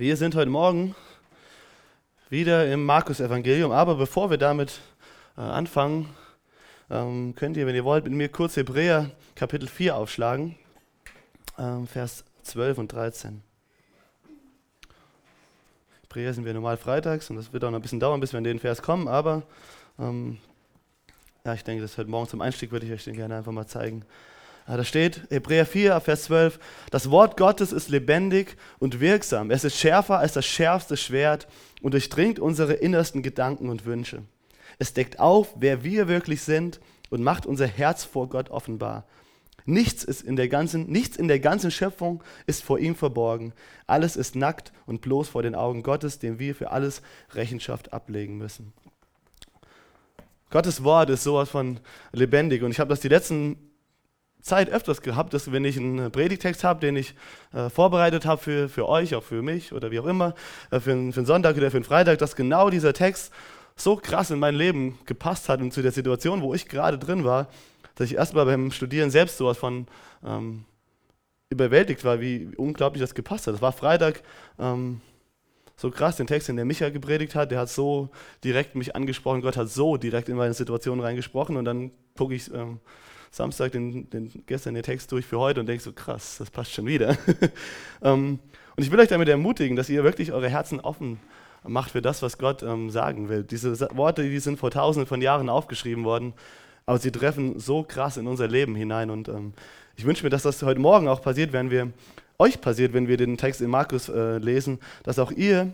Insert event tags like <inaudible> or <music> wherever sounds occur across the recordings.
Wir sind heute Morgen wieder im Markus-Evangelium, aber bevor wir damit äh, anfangen, ähm, könnt ihr, wenn ihr wollt, mit mir kurz Hebräer Kapitel 4 aufschlagen, ähm, Vers 12 und 13. Hebräer sind wir normal freitags und das wird auch noch ein bisschen dauern, bis wir in den Vers kommen, aber ähm, ja, ich denke, das heute Morgen zum Einstieg würde ich euch den gerne einfach mal zeigen. Da steht Hebräer 4, Vers 12, das Wort Gottes ist lebendig und wirksam. Es ist schärfer als das schärfste Schwert und durchdringt unsere innersten Gedanken und Wünsche. Es deckt auf, wer wir wirklich sind und macht unser Herz vor Gott offenbar. Nichts, ist in der ganzen, nichts in der ganzen Schöpfung ist vor ihm verborgen. Alles ist nackt und bloß vor den Augen Gottes, dem wir für alles Rechenschaft ablegen müssen. Gottes Wort ist sowas von lebendig und ich habe das die letzten Zeit öfters gehabt, dass wenn ich einen Predigtext habe, den ich äh, vorbereitet habe für, für euch, auch für mich oder wie auch immer, äh, für, einen, für einen Sonntag oder für einen Freitag, dass genau dieser Text so krass in mein Leben gepasst hat und zu der Situation, wo ich gerade drin war, dass ich erstmal beim Studieren selbst sowas von ähm, überwältigt war, wie unglaublich das gepasst hat. Das war Freitag ähm, so krass, den Text, den der Micha gepredigt hat, der hat so direkt mich angesprochen, Gott hat so direkt in meine Situation reingesprochen und dann gucke ich ähm, Samstag den, den, gestern den Text durch für heute und denke so, krass, das passt schon wieder. <laughs> ähm, und ich will euch damit ermutigen, dass ihr wirklich eure Herzen offen macht für das, was Gott ähm, sagen will. Diese Worte, die sind vor tausenden von Jahren aufgeschrieben worden, aber sie treffen so krass in unser Leben hinein. Und ähm, ich wünsche mir, dass das heute Morgen auch passiert, wenn wir euch passiert, wenn wir den Text in Markus äh, lesen, dass auch ihr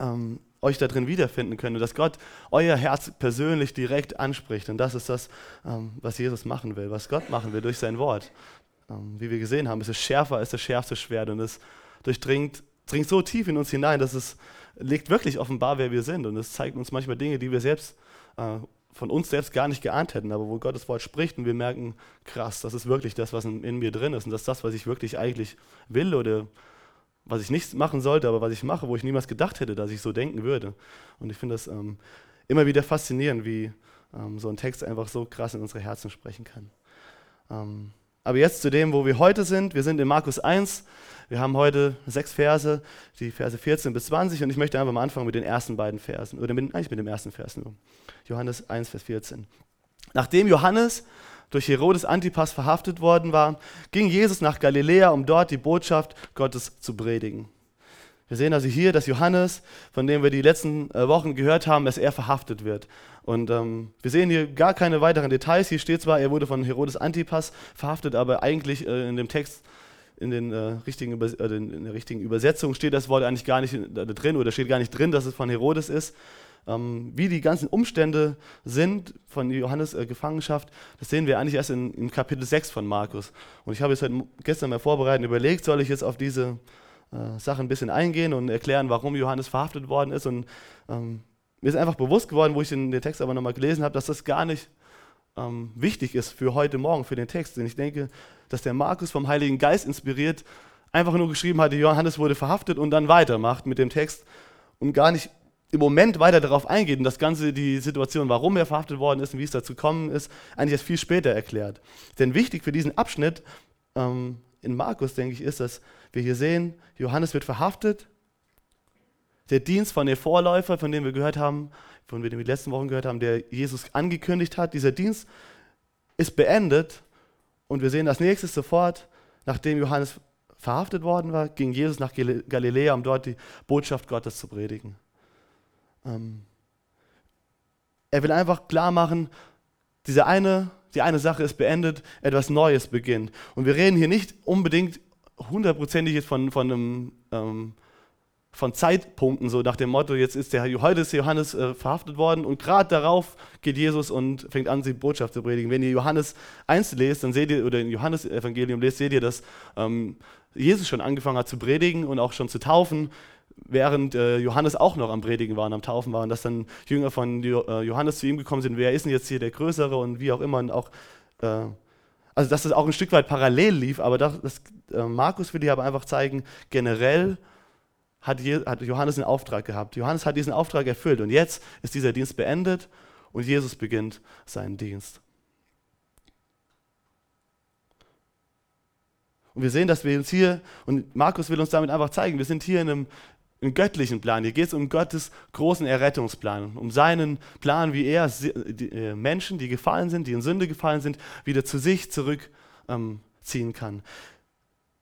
ähm, euch da drin wiederfinden könnt und dass Gott euer Herz persönlich direkt anspricht. Und das ist das, ähm, was Jesus machen will, was Gott machen will durch sein Wort. Ähm, wie wir gesehen haben, es ist schärfer als das schärfste Schwert und es durchdringt dringt so tief in uns hinein, dass es legt wirklich offenbar, wer wir sind. Und es zeigt uns manchmal Dinge, die wir selbst äh, von uns selbst gar nicht geahnt hätten, aber wo Gottes Wort spricht und wir merken, krass, das ist wirklich das, was in, in mir drin ist und das ist das, was ich wirklich eigentlich will oder was ich nicht machen sollte, aber was ich mache, wo ich niemals gedacht hätte, dass ich so denken würde. Und ich finde das ähm, immer wieder faszinierend, wie ähm, so ein Text einfach so krass in unsere Herzen sprechen kann. Ähm, aber jetzt zu dem, wo wir heute sind. Wir sind in Markus 1. Wir haben heute sechs Verse, die Verse 14 bis 20. Und ich möchte einfach mal anfangen mit den ersten beiden Versen. Oder mit, eigentlich mit dem ersten Vers nur. Johannes 1, Vers 14. Nachdem Johannes durch Herodes Antipas verhaftet worden war, ging Jesus nach Galiläa, um dort die Botschaft Gottes zu predigen. Wir sehen also hier, dass Johannes, von dem wir die letzten äh, Wochen gehört haben, dass er verhaftet wird. Und ähm, wir sehen hier gar keine weiteren Details. Hier steht zwar, er wurde von Herodes Antipas verhaftet, aber eigentlich äh, in dem Text, in, den, äh, richtigen äh, in der richtigen Übersetzung steht das Wort eigentlich gar nicht äh, drin oder steht gar nicht drin, dass es von Herodes ist ähm, wie die ganzen Umstände sind von Johannes äh, Gefangenschaft, das sehen wir eigentlich erst in, in, Kapitel 6 von Markus. Und ich habe jetzt heute, gestern mal vorbereitet und überlegt, soll ich jetzt auf diese äh, Sache ein bisschen eingehen und erklären, warum Johannes verhaftet worden ist. Und ähm, mir ist einfach bewusst geworden, wo ich den, den Text aber nochmal gelesen habe, dass das gar nicht ähm, wichtig ist für heute Morgen, für den Text. Denn ich denke, dass der Markus vom Heiligen Geist inspiriert einfach nur geschrieben hat, Johannes wurde verhaftet und dann weitermacht mit dem Text und gar nicht im Moment weiter darauf eingeht und das Ganze, die Situation, warum er verhaftet worden ist und wie es dazu gekommen ist, eigentlich erst viel später erklärt. Denn wichtig für diesen Abschnitt ähm, in Markus, denke ich, ist, dass wir hier sehen, Johannes wird verhaftet. Der Dienst von dem Vorläufer, von dem wir gehört haben, von dem wir die letzten Wochen gehört haben, der Jesus angekündigt hat, dieser Dienst ist beendet und wir sehen das nächste sofort, nachdem Johannes verhaftet worden war, ging Jesus nach Galiläa, um dort die Botschaft Gottes zu predigen. Ähm, er will einfach klar machen, diese eine, die eine Sache ist beendet, etwas Neues beginnt. Und wir reden hier nicht unbedingt hundertprozentig von, von, einem, ähm, von Zeitpunkten, so nach dem Motto, jetzt ist der, heute ist Johannes äh, verhaftet worden und gerade darauf geht Jesus und fängt an, die Botschaft zu predigen. Wenn ihr Johannes 1 lest, dann seht ihr, oder in Johannes Evangelium lest, seht ihr, dass ähm, Jesus schon angefangen hat zu predigen und auch schon zu taufen während äh, Johannes auch noch am Predigen war und am Taufen war und dass dann Jünger von äh, Johannes zu ihm gekommen sind, wer ist denn jetzt hier der Größere und wie auch immer und auch, äh, also dass das auch ein Stück weit parallel lief, aber das, das äh, Markus will hier aber einfach zeigen, generell hat, Je hat Johannes einen Auftrag gehabt. Johannes hat diesen Auftrag erfüllt und jetzt ist dieser Dienst beendet und Jesus beginnt seinen Dienst. Und wir sehen, dass wir uns hier, und Markus will uns damit einfach zeigen, wir sind hier in einem, einem göttlichen Plan. Hier geht es um Gottes großen Errettungsplan, um seinen Plan, wie er äh, Menschen, die gefallen sind, die in Sünde gefallen sind, wieder zu sich zurückziehen ähm, kann.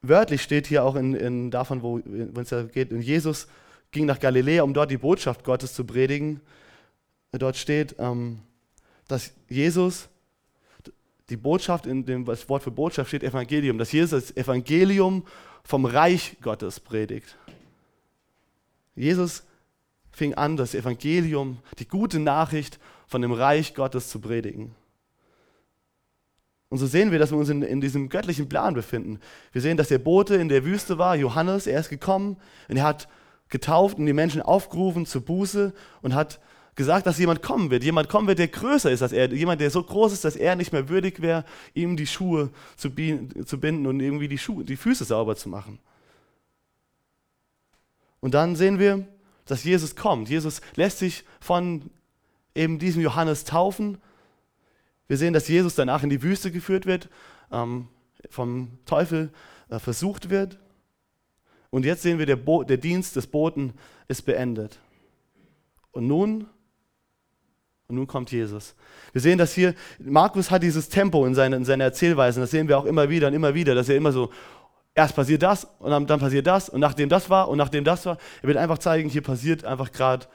Wörtlich steht hier auch in, in davon, wo es ja geht, in Jesus ging nach Galiläa, um dort die Botschaft Gottes zu predigen. Dort steht, ähm, dass Jesus, die Botschaft, in dem das Wort für Botschaft steht Evangelium, dass Jesus das Evangelium vom Reich Gottes predigt. Jesus fing an, das Evangelium, die gute Nachricht von dem Reich Gottes zu predigen. Und so sehen wir, dass wir uns in, in, diesem göttlichen Plan befinden. Wir sehen, dass der Bote in der Wüste war, Johannes, er ist gekommen und er hat getauft und die Menschen aufgerufen zur Buße und hat gesagt, dass jemand kommen wird. Jemand kommen wird, der größer ist als er. Jemand, der so groß ist, dass er nicht mehr würdig wäre, ihm die Schuhe zu, binden und irgendwie die, Schuhe, die Füße sauber zu machen. Und dann sehen wir, dass Jesus kommt. Jesus lässt sich von eben diesem Johannes taufen. Wir sehen, dass Jesus danach in die Wüste geführt wird, ähm, vom Teufel äh, versucht wird. Und jetzt sehen wir, der, Bo der Dienst des Boten ist beendet. Und nun und nun kommt Jesus. Wir sehen das hier, Markus hat dieses Tempo in, seine, in seiner Erzählweise, das sehen wir auch immer wieder und immer wieder, dass er immer so, erst passiert das und dann, dann passiert das und nachdem das war und nachdem das war, er wird einfach zeigen, hier passiert einfach gerade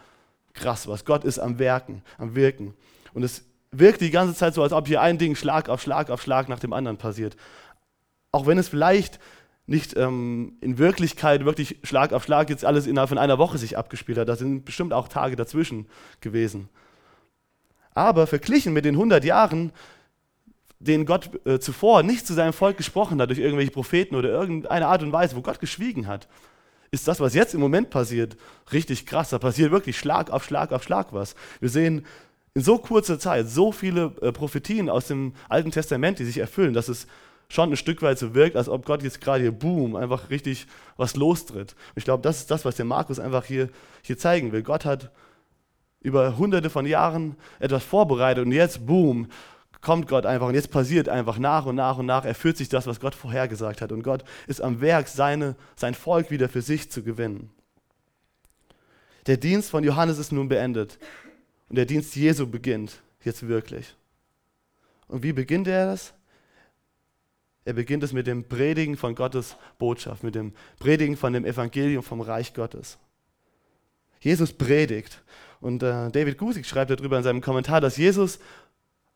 krass was. Gott ist am Werken, am Wirken. Und es wirkt die ganze Zeit so, als ob hier ein Ding Schlag auf Schlag auf Schlag nach dem anderen passiert. Auch wenn es vielleicht nicht ähm, in Wirklichkeit wirklich Schlag auf Schlag jetzt alles innerhalb von einer Woche sich abgespielt hat. Da sind bestimmt auch Tage dazwischen gewesen. Aber verglichen mit den 100 Jahren, denen Gott äh, zuvor nicht zu seinem Volk gesprochen hat durch irgendwelche Propheten oder irgendeine Art und Weise, wo Gott geschwiegen hat, ist das, was jetzt im Moment passiert, richtig krass. Da passiert wirklich Schlag auf Schlag auf Schlag was. Wir sehen in so kurzer Zeit so viele äh, Prophetien aus dem Alten Testament, die sich erfüllen, dass es schon ein Stück weit so wirkt, als ob Gott jetzt gerade hier, boom, einfach richtig was lostritt. Und ich glaube, das ist das, was der Markus einfach hier, hier zeigen will. Gott hat über hunderte von Jahren etwas vorbereitet und jetzt, boom, kommt Gott einfach und jetzt passiert einfach nach und nach und nach, erfüllt sich das, was Gott vorhergesagt hat und Gott ist am Werk, seine, sein Volk wieder für sich zu gewinnen. Der Dienst von Johannes ist nun beendet und der Dienst Jesu beginnt jetzt wirklich. Und wie beginnt er das? Er beginnt es mit dem Predigen von Gottes Botschaft, mit dem Predigen von dem Evangelium vom Reich Gottes. Jesus predigt. Und äh, David Gusik schreibt darüber in seinem Kommentar, dass Jesus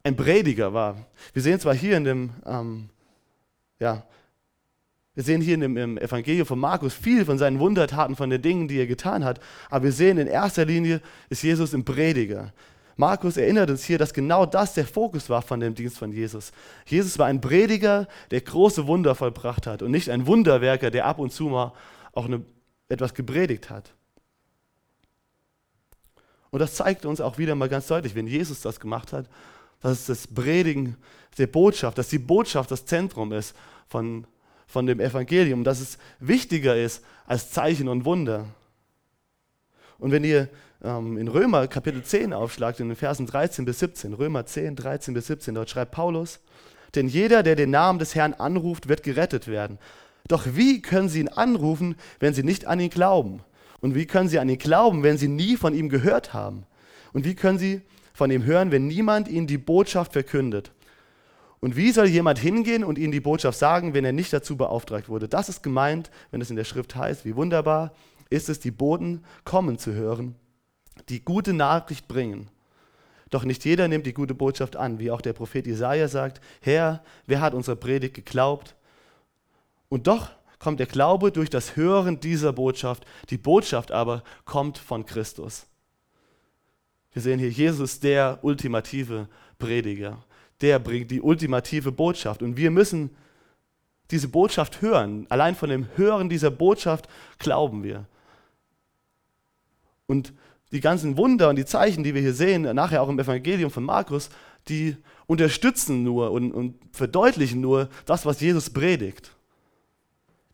ein Prediger war. Wir sehen zwar hier in dem, ähm, ja, wir sehen hier in dem, im Evangelium von Markus viel von seinen Wundertaten, von den Dingen, die er getan hat, aber wir sehen in erster Linie ist Jesus ein Prediger. Markus erinnert uns hier, dass genau das der Fokus war von dem Dienst von Jesus. Jesus war ein Prediger, der große Wunder vollbracht hat und nicht ein Wunderwerker, der ab und zu mal auch eine, etwas gepredigt hat. Und das zeigt uns auch wieder mal ganz deutlich, wenn Jesus das gemacht hat, dass das Predigen der Botschaft, dass die Botschaft das Zentrum ist von, von dem Evangelium, dass es wichtiger ist als Zeichen und Wunder. Und wenn ihr ähm, in Römer Kapitel 10 aufschlagt, in den Versen 13 bis 17, Römer 10, 13 bis 17, dort schreibt Paulus, denn jeder, der den Namen des Herrn anruft, wird gerettet werden. Doch wie können sie ihn anrufen, wenn sie nicht an ihn glauben? Und wie können sie an ihn glauben, wenn sie nie von ihm gehört haben? Und wie können sie von ihm hören, wenn niemand ihnen die Botschaft verkündet? Und wie soll jemand hingehen und ihnen die Botschaft sagen, wenn er nicht dazu beauftragt wurde? Das ist gemeint, wenn es in der Schrift heißt, wie wunderbar ist es, die Boten kommen zu hören, die gute Nachricht bringen. Doch nicht jeder nimmt die gute Botschaft an, wie auch der Prophet Jesaja sagt: Herr, wer hat unsere Predigt geglaubt? Und doch kommt der Glaube durch das Hören dieser Botschaft. Die Botschaft aber kommt von Christus. Wir sehen hier, Jesus der ultimative Prediger. Der bringt die ultimative Botschaft. Und wir müssen diese Botschaft hören. Allein von dem Hören dieser Botschaft glauben wir. Und die ganzen Wunder und die Zeichen, die wir hier sehen, nachher auch im Evangelium von Markus, die unterstützen nur und, und verdeutlichen nur das, was Jesus predigt.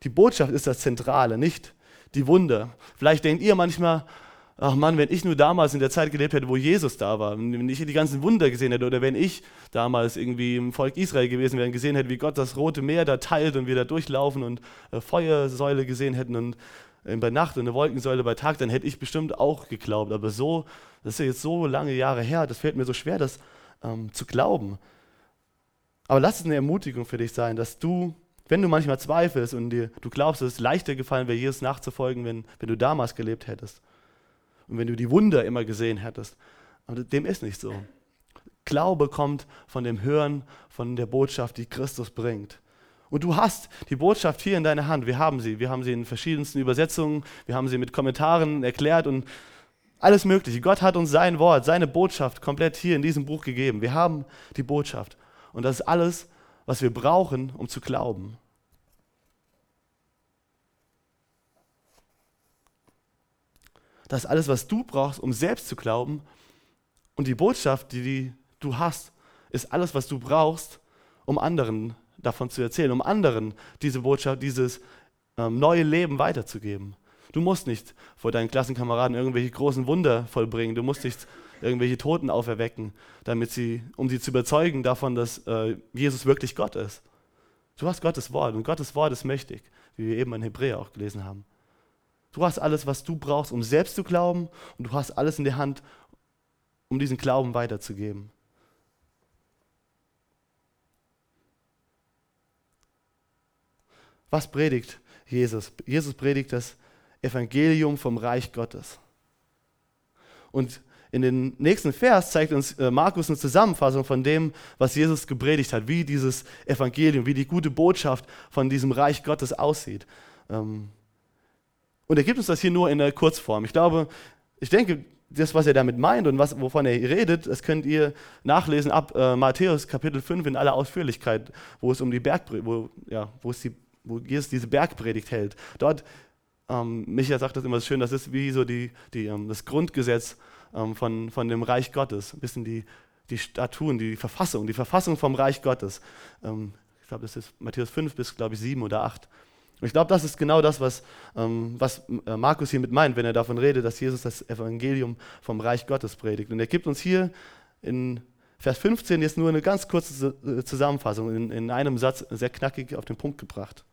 Die Botschaft ist das Zentrale, nicht die Wunder. Vielleicht denkt ihr manchmal, ach Mann, wenn ich nur damals in der Zeit gelebt hätte, wo Jesus da war, wenn ich die ganzen Wunder gesehen hätte oder wenn ich damals irgendwie im Volk Israel gewesen wäre und gesehen hätte, wie Gott das Rote Meer da teilt und wir da durchlaufen und äh, Feuersäule gesehen hätten und äh, bei Nacht und eine Wolkensäule bei Tag, dann hätte ich bestimmt auch geglaubt. Aber so, das ist ja jetzt so lange Jahre her, das fällt mir so schwer, das ähm, zu glauben. Aber lass es eine Ermutigung für dich sein, dass du, wenn du manchmal zweifelst und dir, du glaubst, es ist leichter gefallen wäre, Jesus nachzufolgen, wenn, wenn du damals gelebt hättest und wenn du die Wunder immer gesehen hättest. Aber dem ist nicht so. Glaube kommt von dem Hören von der Botschaft, die Christus bringt. Und du hast die Botschaft hier in deiner Hand. Wir haben sie. Wir haben sie in verschiedensten Übersetzungen. Wir haben sie mit Kommentaren erklärt und alles Mögliche. Gott hat uns sein Wort, seine Botschaft komplett hier in diesem Buch gegeben. Wir haben die Botschaft. Und das ist alles, was wir brauchen, um zu glauben. Das ist alles, was du brauchst, um selbst zu glauben. Und die Botschaft, die, die du hast, ist alles, was du brauchst, um anderen davon zu erzählen, um anderen diese Botschaft, dieses ähm, neue Leben weiterzugeben. Du musst nicht vor deinen Klassenkameraden irgendwelche großen Wunder vollbringen. Du musst nicht irgendwelche Toten auferwecken, damit sie, um sie zu überzeugen davon, dass äh, Jesus wirklich Gott ist. Du hast Gottes Wort und Gottes Wort ist mächtig, wie wir eben in Hebräer auch gelesen haben. Du hast alles, was du brauchst, um selbst zu glauben und du hast alles in der Hand, um diesen Glauben weiterzugeben. Was predigt Jesus? Jesus predigt das Evangelium vom Reich Gottes. Und in den nächsten Vers zeigt uns äh, Markus eine Zusammenfassung von dem, was Jesus gepredigt hat, wie dieses Evangelium, wie die gute Botschaft von diesem Reich Gottes aussieht. Ähm, und er gibt uns das hier nur in der Kurzform. Ich glaube, ich denke, das, was er damit meint und was, wovon er redet, das könnt ihr nachlesen ab äh, Matthäus Kapitel 5 in aller Ausführlichkeit, wo es um die Bergpredigt, wo, ja, wo, es die, wo Jesus diese Bergpredigt hält. Dort, ähm, Micha sagt das immer so schön, das ist wie so die, die, ähm, das Grundgesetz ähm, von, von dem Reich Gottes, ein bisschen die, die Statuen, die Verfassung, die Verfassung vom Reich Gottes. Ähm, ich glaube, das ist Matthäus 5 bis, glaube ich, 7 oder 8. Ich glaube, das ist genau das, was, ähm, was äh, Markus hiermit meint, wenn er davon redet, dass Jesus das Evangelium vom Reich Gottes predigt. Und er gibt uns hier in Vers 15 jetzt nur eine ganz kurze äh, Zusammenfassung, in, in einem Satz sehr knackig auf den Punkt gebracht.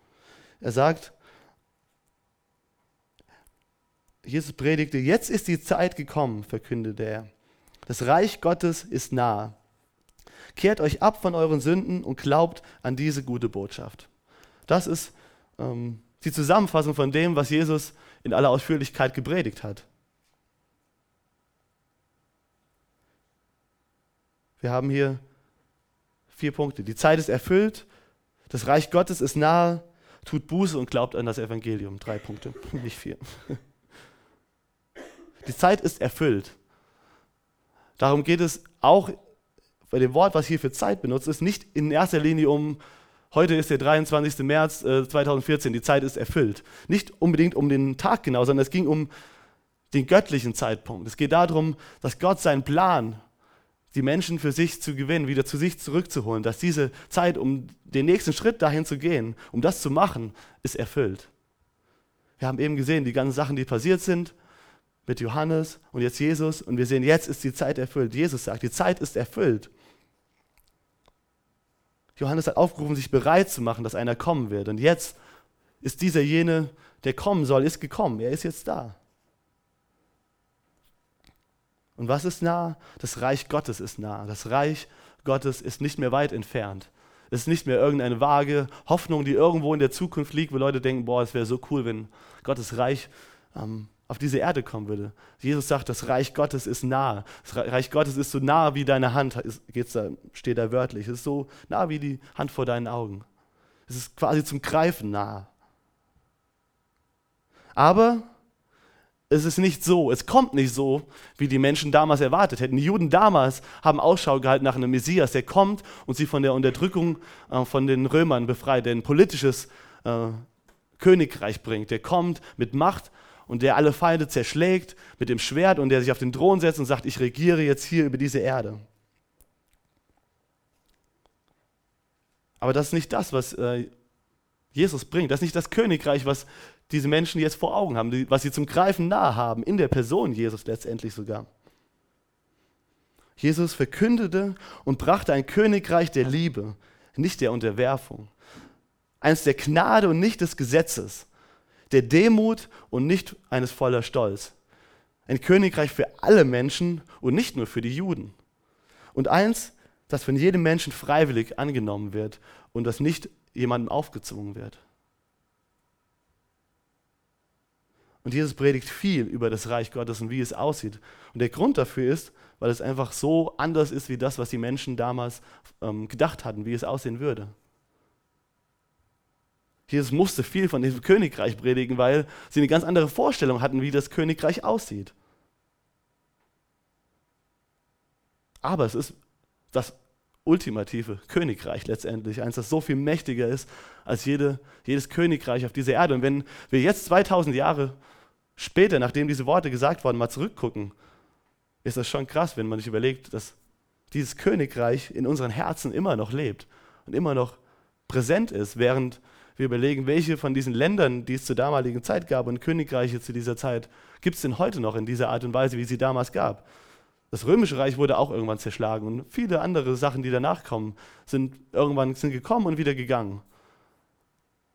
Er sagt, Jesus predigte, jetzt ist die Zeit gekommen, verkündete er. Das Reich Gottes ist nah. Kehrt euch ab von euren Sünden und glaubt an diese gute Botschaft. Das ist ähm, die Zusammenfassung von dem, was Jesus in aller Ausführlichkeit gepredigt hat. Wir haben hier vier Punkte. Die Zeit ist erfüllt, das Reich Gottes ist nahe, tut Buße und glaubt an das Evangelium. Drei Punkte, <laughs> nicht vier. Die Zeit ist erfüllt. Darum geht es auch bei dem Wort, was hier für Zeit benutzt ist, nicht in erster Linie um Heute ist der 23. März äh, 2014, die Zeit ist erfüllt. Nicht unbedingt um den Tag genau, sondern es ging um den göttlichen Zeitpunkt. Es geht darum, dass Gott seinen Plan, die Menschen für sich zu gewinnen, wieder zu sich zurückzuholen, dass diese Zeit, um den nächsten Schritt dahin zu gehen, um das zu machen, ist erfüllt. Wir haben eben gesehen, die ganzen Sachen, die passiert sind mit Johannes und jetzt Jesus und wir sehen, jetzt ist die Zeit erfüllt. Jesus sagt, die Zeit ist erfüllt. Johannes hat aufgerufen, sich bereit zu machen, dass einer kommen wird. Und jetzt ist dieser jene, der kommen soll, ist gekommen. Er ist jetzt da. Und was ist nah? Das Reich Gottes ist nah. Das Reich Gottes ist nicht mehr weit entfernt. Es ist nicht mehr irgendeine vage Hoffnung, die irgendwo in der Zukunft liegt, wo Leute denken, boah, es wäre so cool, wenn Gottes Reich ähm, auf diese Erde kommen würde. Jesus sagt, das Reich Gottes ist nah. Das Reich Gottes ist so nah wie deine Hand, geht's da, steht da wörtlich. Es ist so nah wie die Hand vor deinen Augen. Es ist quasi zum Greifen nah. Aber es ist nicht so, es kommt nicht so, wie die Menschen damals erwartet hätten. Die Juden damals haben Ausschau gehalten nach einem Messias, der kommt und sie von der Unterdrückung äh, von den Römern befreit, der ein politisches äh, Königreich bringt, der kommt mit Macht und der alle Feinde zerschlägt mit dem Schwert und der sich auf den Thron setzt und sagt, ich regiere jetzt hier über diese Erde. Aber das ist nicht das, was äh, Jesus bringt. Das ist nicht das Königreich, was diese Menschen jetzt vor Augen haben, was sie zum Greifen nahe haben, in der Person Jesus letztendlich sogar. Jesus verkündete und brachte ein Königreich der Liebe, nicht der Unterwerfung. Eins der Gnade und nicht des Gesetzes, der Demut und nicht eines voller Stolz. Ein Königreich für alle Menschen und nicht nur für die Juden. Und eins, das von jedem Menschen freiwillig angenommen wird und das nicht jemandem aufgezwungen wird. Und Jesus predigt viel über das Reich Gottes und wie es aussieht. Und der Grund dafür ist, weil es einfach so anders ist wie das, was die Menschen damals ähm, gedacht hatten, wie es aussehen würde. Jesus musste viel von diesem Königreich predigen, weil sie eine ganz andere Vorstellung hatten, wie das Königreich aussieht. Aber es ist das ultimative Königreich letztendlich, eins, das so viel mächtiger ist als jede, jedes Königreich auf dieser Erde. Und wenn wir jetzt 2000 Jahre später, nachdem diese Worte gesagt wurden, mal zurückgucken, ist das schon krass, wenn man sich überlegt, dass dieses Königreich in unseren Herzen immer noch lebt und immer noch präsent ist, während wir überlegen, welche von diesen Ländern, die es zur damaligen Zeit gab und Königreiche zu dieser Zeit, gibt es denn heute noch in dieser Art und Weise, wie sie damals gab. Das Römische Reich wurde auch irgendwann zerschlagen und viele andere Sachen, die danach kommen, sind irgendwann sind gekommen und wieder gegangen.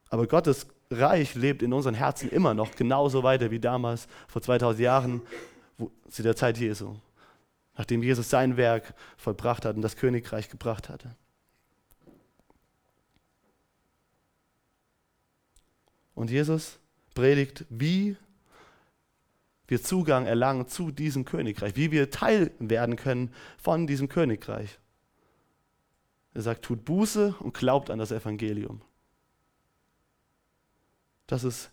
Aber Gottes Reich lebt in unseren Herzen immer noch genauso weiter wie damals vor 2000 Jahren wo, zu der Zeit Jesu, nachdem Jesus sein Werk vollbracht hat und das Königreich gebracht hatte. Und Jesus predigt, wie wir Zugang erlangen zu diesem Königreich, wie wir Teil werden können von diesem Königreich. Er sagt, tut Buße und glaubt an das Evangelium. Das ist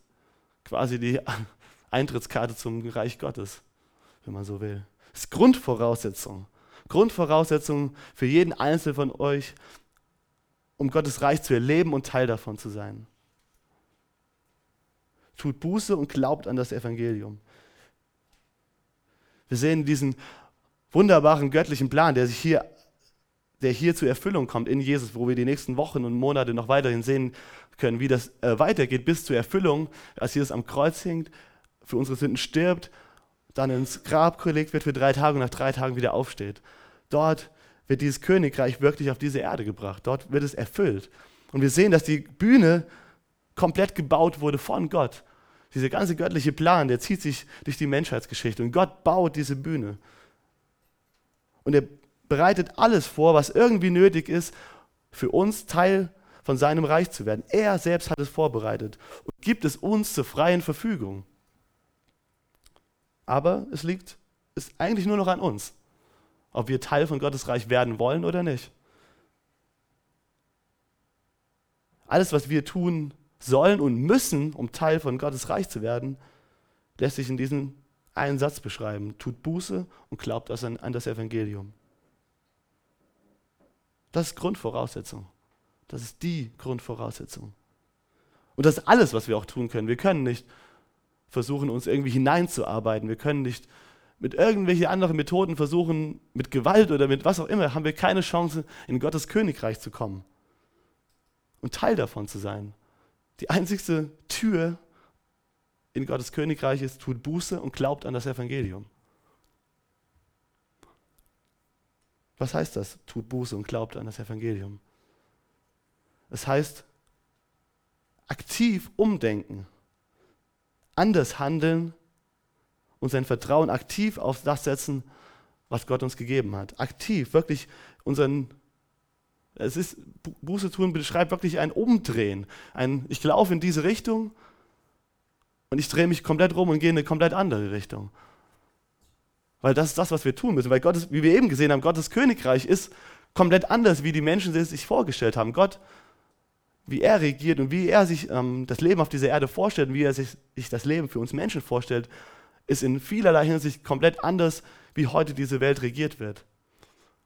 quasi die <laughs> Eintrittskarte zum Reich Gottes, wenn man so will. Das ist Grundvoraussetzung. Grundvoraussetzung für jeden Einzelnen von euch, um Gottes Reich zu erleben und Teil davon zu sein tut Buße und glaubt an das Evangelium. Wir sehen diesen wunderbaren göttlichen Plan, der sich hier, der hier zur Erfüllung kommt in Jesus, wo wir die nächsten Wochen und Monate noch weiterhin sehen können, wie das äh, weitergeht bis zur Erfüllung, als Jesus am Kreuz hängt, für unsere Sünden stirbt, dann ins Grab gelegt wird für drei Tage und nach drei Tagen wieder aufsteht. Dort wird dieses Königreich wirklich auf diese Erde gebracht. Dort wird es erfüllt. Und wir sehen, dass die Bühne komplett gebaut wurde von Gott. Dieser ganze göttliche Plan, der zieht sich durch die Menschheitsgeschichte. Und Gott baut diese Bühne. Und er bereitet alles vor, was irgendwie nötig ist, für uns Teil von seinem Reich zu werden. Er selbst hat es vorbereitet und gibt es uns zur freien Verfügung. Aber es liegt, ist eigentlich nur noch an uns, ob wir Teil von Gottes Reich werden wollen oder nicht. Alles, was wir tun, sollen und müssen, um Teil von Gottes Reich zu werden, lässt sich in diesem einen Satz beschreiben. Tut Buße und glaubt an das Evangelium. Das ist Grundvoraussetzung. Das ist die Grundvoraussetzung. Und das ist alles, was wir auch tun können. Wir können nicht versuchen, uns irgendwie hineinzuarbeiten. Wir können nicht mit irgendwelchen anderen Methoden versuchen, mit Gewalt oder mit was auch immer, haben wir keine Chance, in Gottes Königreich zu kommen und Teil davon zu sein. Die einzigste Tür in Gottes Königreich ist, tut Buße und glaubt an das Evangelium. Was heißt das? Tut Buße und glaubt an das Evangelium. Es heißt, aktiv umdenken, anders handeln und sein Vertrauen aktiv auf das setzen, was Gott uns gegeben hat. Aktiv, wirklich unseren es ist, Buße tun beschreibt wirklich ein Umdrehen. Ein, ich laufe in diese Richtung und ich drehe mich komplett rum und gehe in eine komplett andere Richtung. Weil das ist das, was wir tun müssen. Weil Gottes, wie wir eben gesehen haben, Gottes Königreich ist komplett anders, wie die Menschen es sich vorgestellt haben. Gott, wie er regiert und wie er sich ähm, das Leben auf dieser Erde vorstellt und wie er sich, sich das Leben für uns Menschen vorstellt, ist in vielerlei Hinsicht komplett anders, wie heute diese Welt regiert wird.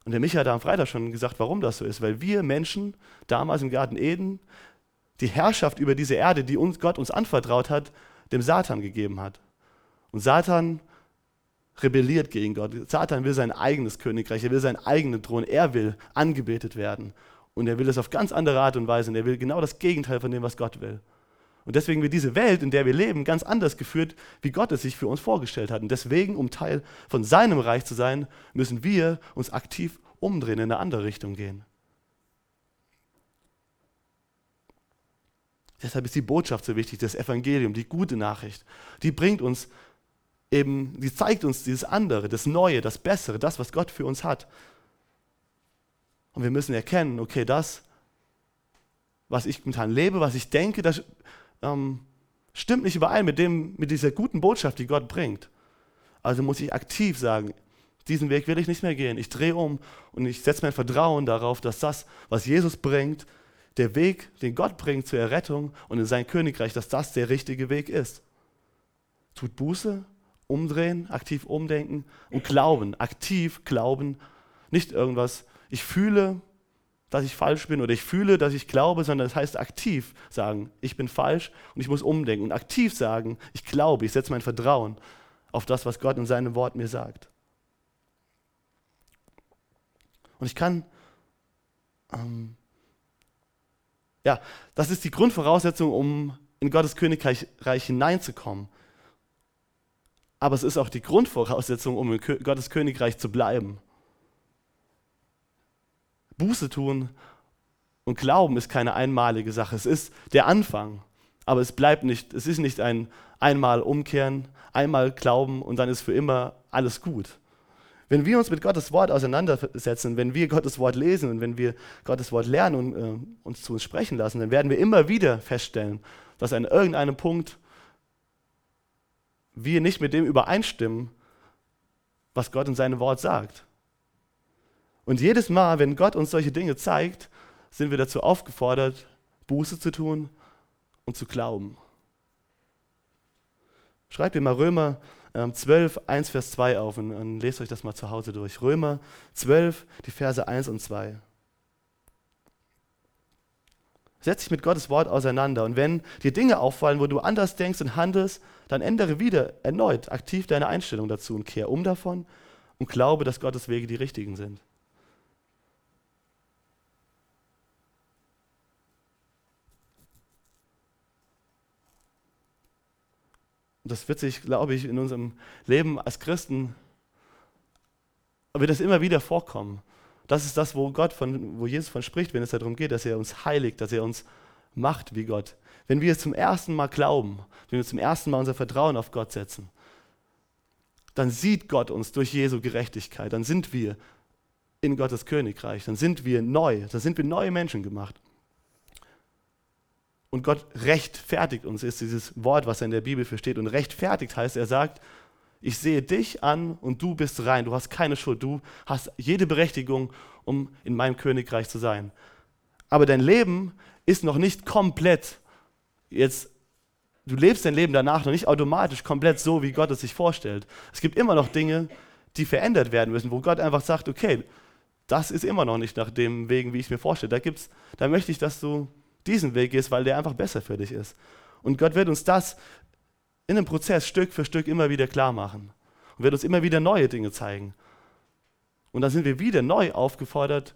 Und der Micha hat am Freitag schon gesagt, warum das so ist. Weil wir Menschen damals im Garten Eden die Herrschaft über diese Erde, die uns, Gott uns anvertraut hat, dem Satan gegeben hat. Und Satan rebelliert gegen Gott. Satan will sein eigenes Königreich, er will seinen eigenen Thron, er will angebetet werden. Und er will es auf ganz andere Art und Weise. Und er will genau das Gegenteil von dem, was Gott will. Und deswegen wird diese Welt, in der wir leben, ganz anders geführt, wie Gott es sich für uns vorgestellt hat. Und deswegen, um Teil von seinem Reich zu sein, müssen wir uns aktiv umdrehen, in eine andere Richtung gehen. Deshalb ist die Botschaft so wichtig, das Evangelium, die gute Nachricht. Die bringt uns eben, die zeigt uns dieses andere, das Neue, das Bessere, das, was Gott für uns hat. Und wir müssen erkennen, okay, das, was ich momentan lebe, was ich denke, das ähm, stimmt nicht überein mit, dem, mit dieser guten Botschaft, die Gott bringt. Also muss ich aktiv sagen, diesen Weg will ich nicht mehr gehen. Ich drehe um und ich setze mein Vertrauen darauf, dass das, was Jesus bringt, der Weg, den Gott bringt zur Errettung und in sein Königreich, dass das der richtige Weg ist. Tut Buße, umdrehen, aktiv umdenken und glauben, aktiv glauben, nicht irgendwas, ich fühle, dass ich falsch bin oder ich fühle, dass ich glaube, sondern das heißt aktiv sagen, ich bin falsch und ich muss umdenken und aktiv sagen, ich glaube, ich setze mein Vertrauen auf das, was Gott in seinem Wort mir sagt. Und ich kann ähm, ja, das ist die Grundvoraussetzung, um in Gottes Königreich hineinzukommen. Aber es ist auch die Grundvoraussetzung, um in Gottes Königreich zu bleiben. Buße tun und Glauben ist keine einmalige Sache. Es ist der Anfang, aber es bleibt nicht, es ist nicht ein einmal umkehren, einmal glauben und dann ist für immer alles gut. Wenn wir uns mit Gottes Wort auseinandersetzen, wenn wir Gottes Wort lesen und wenn wir Gottes Wort lernen und äh, uns zu uns sprechen lassen, dann werden wir immer wieder feststellen, dass an irgendeinem Punkt wir nicht mit dem übereinstimmen, was Gott in seinem Wort sagt. Und jedes Mal, wenn Gott uns solche Dinge zeigt, sind wir dazu aufgefordert, Buße zu tun und zu glauben. Schreibt ihr mal Römer 12, ähm, 1, Vers 2 auf und, und lest euch das mal zu Hause durch. Römer 12, die Verse 1 und 2. Setz dich mit Gottes Wort auseinander und wenn dir Dinge auffallen, wo du anders denkst und handelst, dann ändere wieder erneut aktiv deine Einstellung dazu und kehr um davon und glaube, dass Gottes Wege die richtigen sind. Und das wird sich, glaube ich, in unserem Leben als Christen, wird das immer wieder vorkommen. Das ist das, wo Gott von, wo Jesus von spricht, wenn es darum geht, dass er uns heiligt, dass er uns macht wie Gott. Wenn wir es zum ersten Mal glauben, wenn wir zum ersten Mal unser Vertrauen auf Gott setzen, dann sieht Gott uns durch Jesu Gerechtigkeit, dann sind wir in Gottes Königreich, dann sind wir neu, dann sind wir neue Menschen gemacht. Und Gott rechtfertigt uns, ist dieses Wort, was er in der Bibel versteht. Und rechtfertigt heißt, er sagt, ich sehe dich an und du bist rein, du hast keine Schuld, du hast jede Berechtigung, um in meinem Königreich zu sein. Aber dein Leben ist noch nicht komplett jetzt, du lebst dein Leben danach noch nicht automatisch komplett so, wie Gott es sich vorstellt. Es gibt immer noch Dinge, die verändert werden müssen, wo Gott einfach sagt, okay, das ist immer noch nicht nach dem Wegen, wie ich es mir vorstelle. Da, gibt's, da möchte ich, dass du diesen Weg gehst, weil der einfach besser für dich ist. Und Gott wird uns das in einem Prozess Stück für Stück immer wieder klar machen und wird uns immer wieder neue Dinge zeigen. Und dann sind wir wieder neu aufgefordert,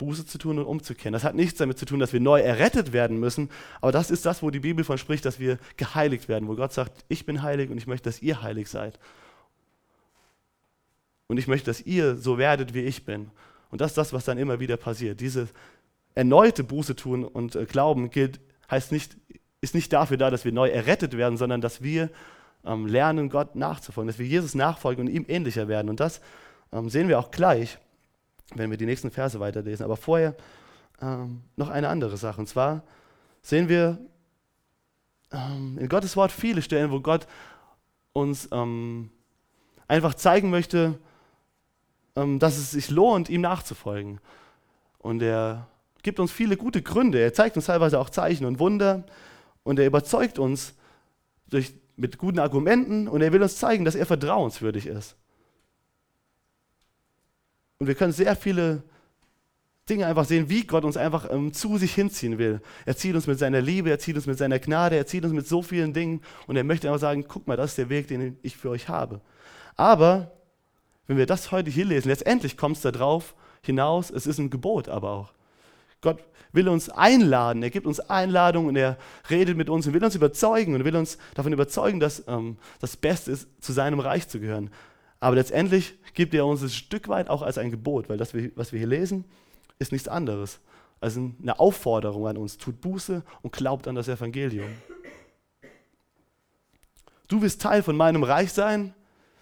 Buße zu tun und umzukehren. Das hat nichts damit zu tun, dass wir neu errettet werden müssen, aber das ist das, wo die Bibel von spricht, dass wir geheiligt werden, wo Gott sagt, ich bin heilig und ich möchte, dass ihr heilig seid. Und ich möchte, dass ihr so werdet, wie ich bin. Und das ist das, was dann immer wieder passiert. Diese erneute Buße tun und äh, glauben gilt, heißt nicht, ist nicht dafür da, dass wir neu errettet werden, sondern dass wir ähm, lernen, Gott nachzufolgen, dass wir Jesus nachfolgen und ihm ähnlicher werden. Und das ähm, sehen wir auch gleich, wenn wir die nächsten Verse weiterlesen. Aber vorher ähm, noch eine andere Sache. Und zwar sehen wir ähm, in Gottes Wort viele Stellen, wo Gott uns ähm, einfach zeigen möchte, ähm, dass es sich lohnt, ihm nachzufolgen. Und er gibt uns viele gute Gründe. Er zeigt uns teilweise auch Zeichen und Wunder und er überzeugt uns durch, mit guten Argumenten und er will uns zeigen, dass er vertrauenswürdig ist. Und wir können sehr viele Dinge einfach sehen, wie Gott uns einfach ähm, zu sich hinziehen will. Er zieht uns mit seiner Liebe, er zieht uns mit seiner Gnade, er zieht uns mit so vielen Dingen und er möchte einfach sagen, guck mal, das ist der Weg, den ich für euch habe. Aber wenn wir das heute hier lesen, letztendlich kommt es darauf hinaus, es ist ein Gebot aber auch. Gott will uns einladen, er gibt uns Einladung und er redet mit uns und will uns überzeugen und will uns davon überzeugen, dass ähm, das Beste ist, zu seinem Reich zu gehören. Aber letztendlich gibt er uns ein Stück weit auch als ein Gebot, weil das, was wir hier lesen, ist nichts anderes als eine Aufforderung an uns. Tut Buße und glaubt an das Evangelium. Du willst Teil von meinem Reich sein,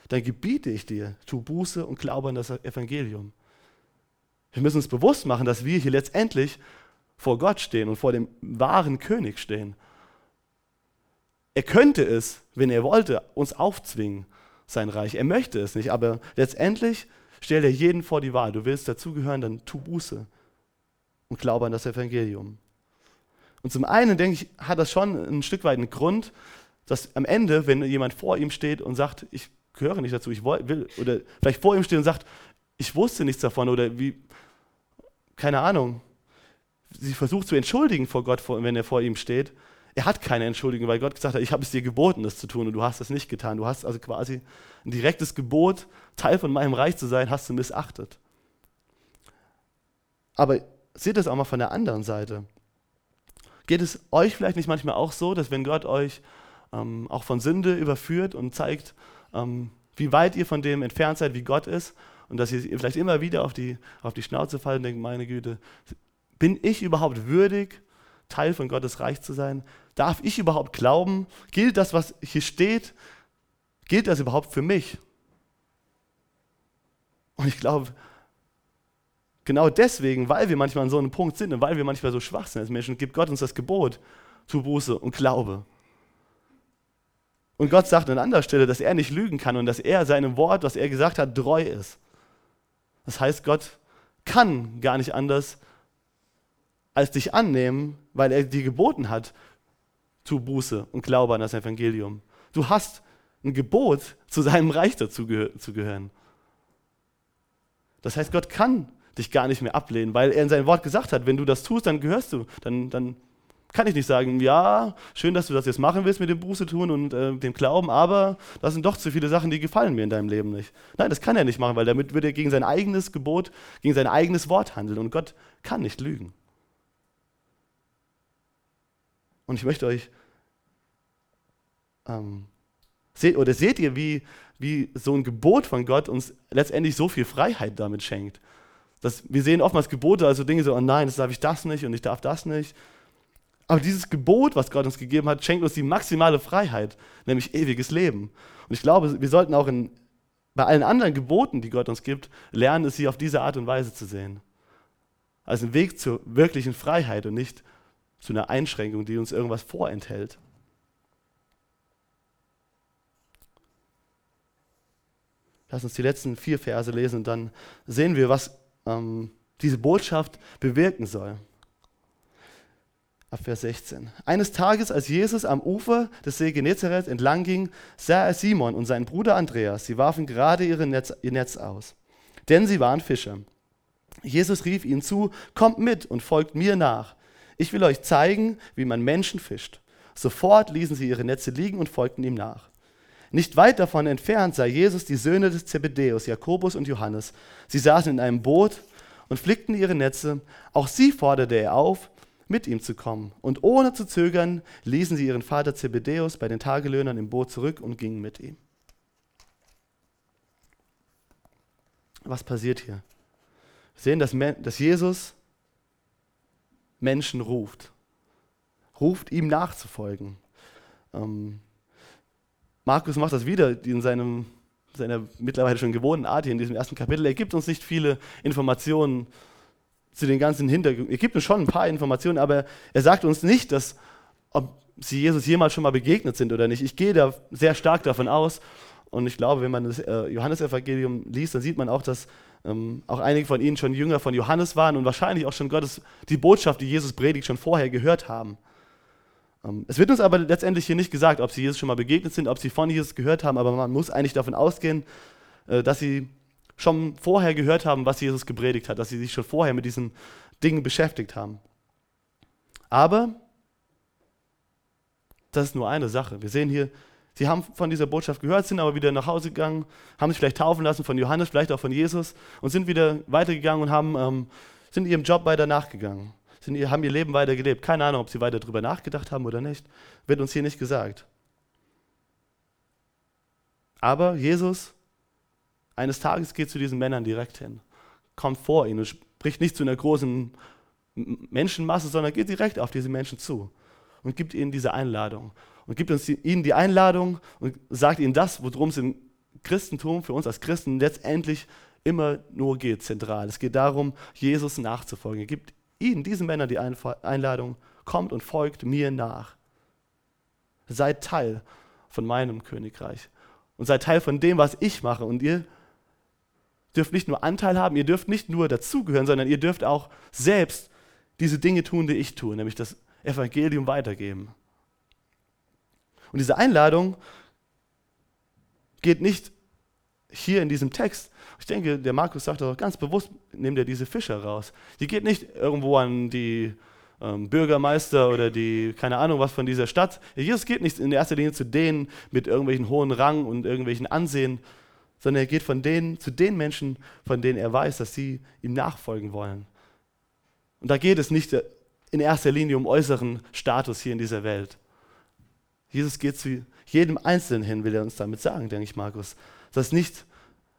dann gebiete ich dir, tu Buße und glaube an das Evangelium. Wir müssen uns bewusst machen, dass wir hier letztendlich vor Gott stehen und vor dem wahren König stehen. Er könnte es, wenn er wollte, uns aufzwingen, sein Reich. Er möchte es nicht, aber letztendlich stellt er jeden vor die Wahl. Du willst dazugehören, dann tu Buße und glaube an das Evangelium. Und zum einen, denke ich, hat das schon ein Stück weit einen Grund, dass am Ende, wenn jemand vor ihm steht und sagt, ich gehöre nicht dazu, ich will, oder vielleicht vor ihm steht und sagt, ich wusste nichts davon, oder wie, keine Ahnung, sie versucht zu entschuldigen vor Gott, wenn er vor ihm steht. Er hat keine Entschuldigung, weil Gott gesagt hat, ich habe es dir geboten, das zu tun und du hast es nicht getan. Du hast also quasi ein direktes Gebot, Teil von meinem Reich zu sein, hast du missachtet. Aber seht es auch mal von der anderen Seite. Geht es euch vielleicht nicht manchmal auch so, dass wenn Gott euch ähm, auch von Sünde überführt und zeigt, ähm, wie weit ihr von dem entfernt seid, wie Gott ist, und dass ihr vielleicht immer wieder auf die, auf die Schnauze fallen und denkt, meine Güte, bin ich überhaupt würdig, Teil von Gottes Reich zu sein? Darf ich überhaupt glauben? Gilt das, was hier steht, gilt das überhaupt für mich? Und ich glaube, genau deswegen, weil wir manchmal an so einem Punkt sind und weil wir manchmal so schwach sind als Menschen, gibt Gott uns das Gebot, tu Buße und Glaube. Und Gott sagt an anderer Stelle, dass er nicht lügen kann und dass er seinem Wort, was er gesagt hat, treu ist. Das heißt, Gott kann gar nicht anders als dich annehmen, weil er dir geboten hat, tu Buße und glaube an das Evangelium. Du hast ein Gebot, zu seinem Reich dazu zu gehören. Das heißt, Gott kann dich gar nicht mehr ablehnen, weil er in seinem Wort gesagt hat, wenn du das tust, dann gehörst du, dann, dann kann ich nicht sagen, ja, schön, dass du das jetzt machen willst mit dem Buße tun und äh, dem Glauben, aber das sind doch zu viele Sachen, die gefallen mir in deinem Leben nicht. Nein, das kann er nicht machen, weil damit würde er gegen sein eigenes Gebot, gegen sein eigenes Wort handeln und Gott kann nicht lügen. Und ich möchte euch, ähm, seht, oder seht ihr, wie, wie so ein Gebot von Gott uns letztendlich so viel Freiheit damit schenkt. Dass wir sehen oftmals Gebote, also Dinge so, oh nein, das darf ich das nicht und ich darf das nicht. Aber dieses Gebot, was Gott uns gegeben hat, schenkt uns die maximale Freiheit, nämlich ewiges Leben. Und ich glaube, wir sollten auch in, bei allen anderen Geboten, die Gott uns gibt, lernen, es sie auf diese Art und Weise zu sehen. Als einen Weg zur wirklichen Freiheit und nicht zu einer Einschränkung, die uns irgendwas vorenthält. Lass uns die letzten vier Verse lesen und dann sehen wir, was ähm, diese Botschaft bewirken soll ab Vers 16. Eines Tages, als Jesus am Ufer des See Genezareth entlang ging, sah er Simon und seinen Bruder Andreas. Sie warfen gerade Netz, ihr Netz aus, denn sie waren Fischer. Jesus rief ihnen zu, kommt mit und folgt mir nach. Ich will euch zeigen, wie man Menschen fischt. Sofort ließen sie ihre Netze liegen und folgten ihm nach. Nicht weit davon entfernt sah Jesus die Söhne des Zebedäus, Jakobus und Johannes. Sie saßen in einem Boot und flickten ihre Netze. Auch sie forderte er auf, mit ihm zu kommen. Und ohne zu zögern ließen sie ihren Vater Zebedäus bei den Tagelöhnern im Boot zurück und gingen mit ihm. Was passiert hier? Wir sehen, dass, dass Jesus Menschen ruft, ruft ihm nachzufolgen. Ähm, Markus macht das wieder in seinem, seiner mittlerweile schon gewohnten Art hier in diesem ersten Kapitel. Er gibt uns nicht viele Informationen zu den ganzen Hintergründen. Er gibt uns schon ein paar Informationen, aber er sagt uns nicht, dass, ob sie Jesus jemals schon mal begegnet sind oder nicht. Ich gehe da sehr stark davon aus. Und ich glaube, wenn man das äh, Johannesevangelium liest, dann sieht man auch, dass ähm, auch einige von ihnen schon Jünger von Johannes waren und wahrscheinlich auch schon Gottes, die Botschaft, die Jesus predigt, schon vorher gehört haben. Ähm, es wird uns aber letztendlich hier nicht gesagt, ob sie Jesus schon mal begegnet sind, ob sie von Jesus gehört haben, aber man muss eigentlich davon ausgehen, äh, dass sie schon vorher gehört haben, was Jesus gepredigt hat, dass sie sich schon vorher mit diesen Dingen beschäftigt haben. Aber das ist nur eine Sache. Wir sehen hier, sie haben von dieser Botschaft gehört, sind aber wieder nach Hause gegangen, haben sich vielleicht taufen lassen von Johannes, vielleicht auch von Jesus und sind wieder weitergegangen und haben, ähm, sind ihrem Job weiter nachgegangen. sind, haben ihr Leben weiter gelebt. Keine Ahnung, ob sie weiter darüber nachgedacht haben oder nicht. Wird uns hier nicht gesagt. Aber Jesus, eines Tages geht zu diesen Männern direkt hin, kommt vor ihnen und spricht nicht zu einer großen Menschenmasse, sondern geht direkt auf diese Menschen zu und gibt ihnen diese Einladung. Und gibt uns die, ihnen die Einladung und sagt ihnen das, worum es im Christentum für uns als Christen letztendlich immer nur geht, zentral. Es geht darum, Jesus nachzufolgen. Er gibt ihnen, diesen Männern, die Einladung, kommt und folgt mir nach. Seid Teil von meinem Königreich und seid Teil von dem, was ich mache. Und ihr dürft nicht nur Anteil haben, ihr dürft nicht nur dazugehören, sondern ihr dürft auch selbst diese Dinge tun, die ich tue, nämlich das Evangelium weitergeben. Und diese Einladung geht nicht hier in diesem Text. Ich denke, der Markus sagt auch ganz bewusst, nimmt er diese Fischer raus. Die geht nicht irgendwo an die ähm, Bürgermeister oder die, keine Ahnung was von dieser Stadt. Jesus geht nicht in erster Linie zu denen mit irgendwelchen hohen Rang und irgendwelchen Ansehen, sondern er geht von denen zu den Menschen, von denen er weiß, dass sie ihm nachfolgen wollen. Und da geht es nicht in erster Linie um äußeren Status hier in dieser Welt. Jesus geht zu jedem Einzelnen hin, will er uns damit sagen, denke ich, Markus. Das nicht,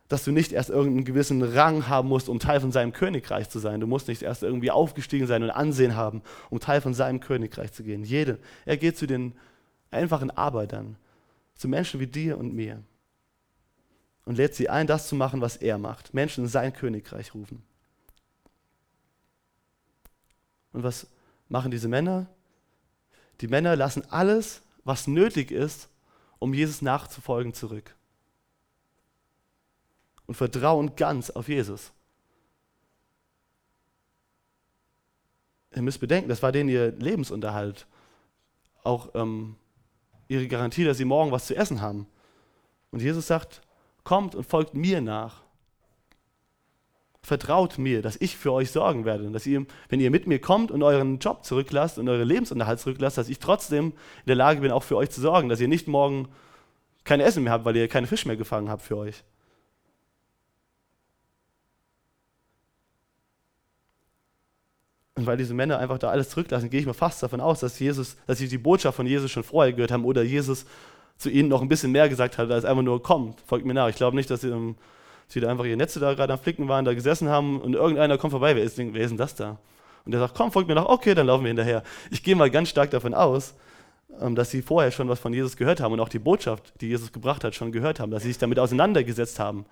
dass du nicht erst irgendeinen gewissen Rang haben musst, um Teil von seinem Königreich zu sein. Du musst nicht erst irgendwie aufgestiegen sein und Ansehen haben, um Teil von seinem Königreich zu gehen. Jede. Er geht zu den einfachen Arbeitern, zu Menschen wie dir und mir. Und lädt sie ein, das zu machen, was er macht. Menschen in sein Königreich rufen. Und was machen diese Männer? Die Männer lassen alles, was nötig ist, um Jesus nachzufolgen, zurück. Und vertrauen ganz auf Jesus. Ihr müsst bedenken, das war denen ihr Lebensunterhalt. Auch ähm, ihre Garantie, dass sie morgen was zu essen haben. Und Jesus sagt, kommt und folgt mir nach. Vertraut mir, dass ich für euch sorgen werde. Dass ihr, wenn ihr mit mir kommt und euren Job zurücklasst und euren Lebensunterhalt zurücklasst, dass ich trotzdem in der Lage bin, auch für euch zu sorgen. Dass ihr nicht morgen kein Essen mehr habt, weil ihr keine Fisch mehr gefangen habt für euch. Und weil diese Männer einfach da alles zurücklassen, gehe ich mal fast davon aus, dass Jesus, dass sie die Botschaft von Jesus schon vorher gehört haben oder Jesus zu ihnen noch ein bisschen mehr gesagt hat, als einfach nur kommt, folgt mir nach. Ich glaube nicht, dass sie sie da einfach ihre Netze da gerade am Flicken waren, da gesessen haben und irgendeiner kommt vorbei, wer ist, denn, wer ist denn das da? Und der sagt, komm, folgt mir nach, okay, dann laufen wir hinterher. Ich gehe mal ganz stark davon aus, ähm, dass sie vorher schon was von Jesus gehört haben und auch die Botschaft, die Jesus gebracht hat, schon gehört haben, dass sie sich damit auseinandergesetzt haben,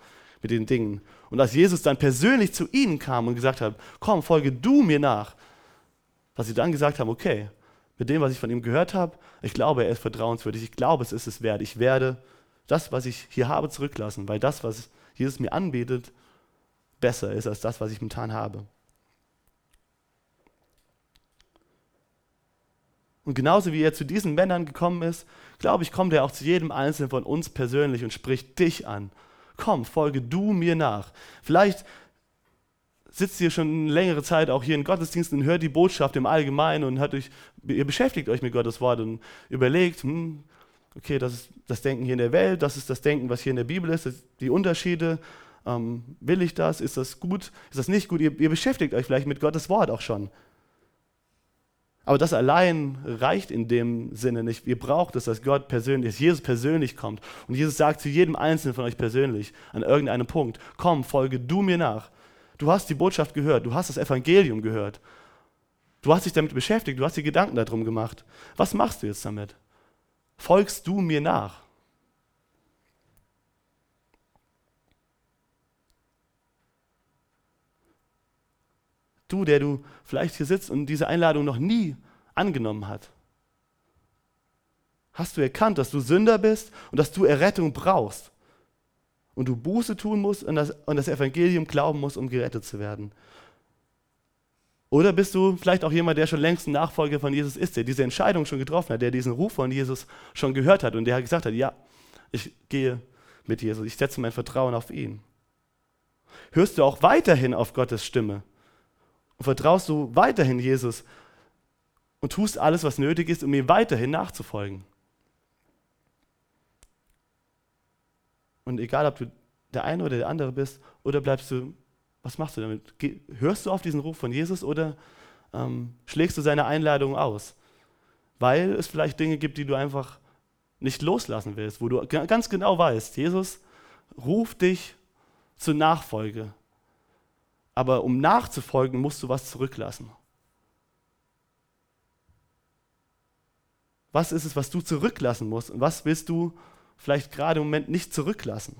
mit den Dingen. Und als Jesus dann persönlich zu ihnen kam und gesagt hat, komm, folge du mir nach, dass sie dann gesagt haben, okay, mit dem, was ich von ihm gehört habe, ich glaube, er ist vertrauenswürdig, ich glaube, es ist es wert, ich werde das, was ich hier habe, zurücklassen, weil das, was Jesus mir anbietet, besser ist als das, was ich momentan habe. Und genauso wie er zu diesen Männern gekommen ist, glaube ich, kommt er auch zu jedem Einzelnen von uns persönlich und spricht dich an. Komm, folge du mir nach. Vielleicht sitzt ihr schon längere Zeit auch hier in Gottesdiensten und hört die Botschaft im Allgemeinen und hat euch, ihr beschäftigt euch mit Gottes Wort und überlegt, hm, okay, das ist das Denken hier in der Welt, das ist das Denken, was hier in der Bibel ist, die Unterschiede. Ähm, will ich das? Ist das gut? Ist das nicht gut? Ihr, ihr beschäftigt euch vielleicht mit Gottes Wort auch schon. Aber das allein reicht in dem Sinne nicht. Ihr braucht es, dass Gott persönlich, dass Jesus persönlich kommt. Und Jesus sagt zu jedem Einzelnen von euch persönlich an irgendeinem Punkt, komm, folge du mir nach. Du hast die Botschaft gehört, du hast das Evangelium gehört. Du hast dich damit beschäftigt, du hast dir Gedanken darum gemacht. Was machst du jetzt damit? folgst du mir nach? Du, der du vielleicht hier sitzt und diese Einladung noch nie angenommen hat. Hast du erkannt, dass du Sünder bist und dass du Errettung brauchst? Und du Buße tun musst und das, und das Evangelium glauben musst, um gerettet zu werden? Oder bist du vielleicht auch jemand, der schon längst ein Nachfolger von Jesus ist, der diese Entscheidung schon getroffen hat, der diesen Ruf von Jesus schon gehört hat und der gesagt hat, ja, ich gehe mit Jesus, ich setze mein Vertrauen auf ihn. Hörst du auch weiterhin auf Gottes Stimme und vertraust du weiterhin Jesus und tust alles, was nötig ist, um ihm weiterhin nachzufolgen. Und egal, ob du der eine oder der andere bist, oder bleibst du was machst du damit? hörst du auf diesen Ruf von Jesus oder ähm, schlägst du seine Einladung aus? Weil es vielleicht Dinge gibt, die du einfach nicht loslassen willst, wo du ganz genau weißt, Jesus ruft dich zur Nachfolge. Aber um nachzufolgen, musst du was zurücklassen. Was ist es, was du zurücklassen musst? Und was willst du vielleicht gerade im Moment nicht zurücklassen?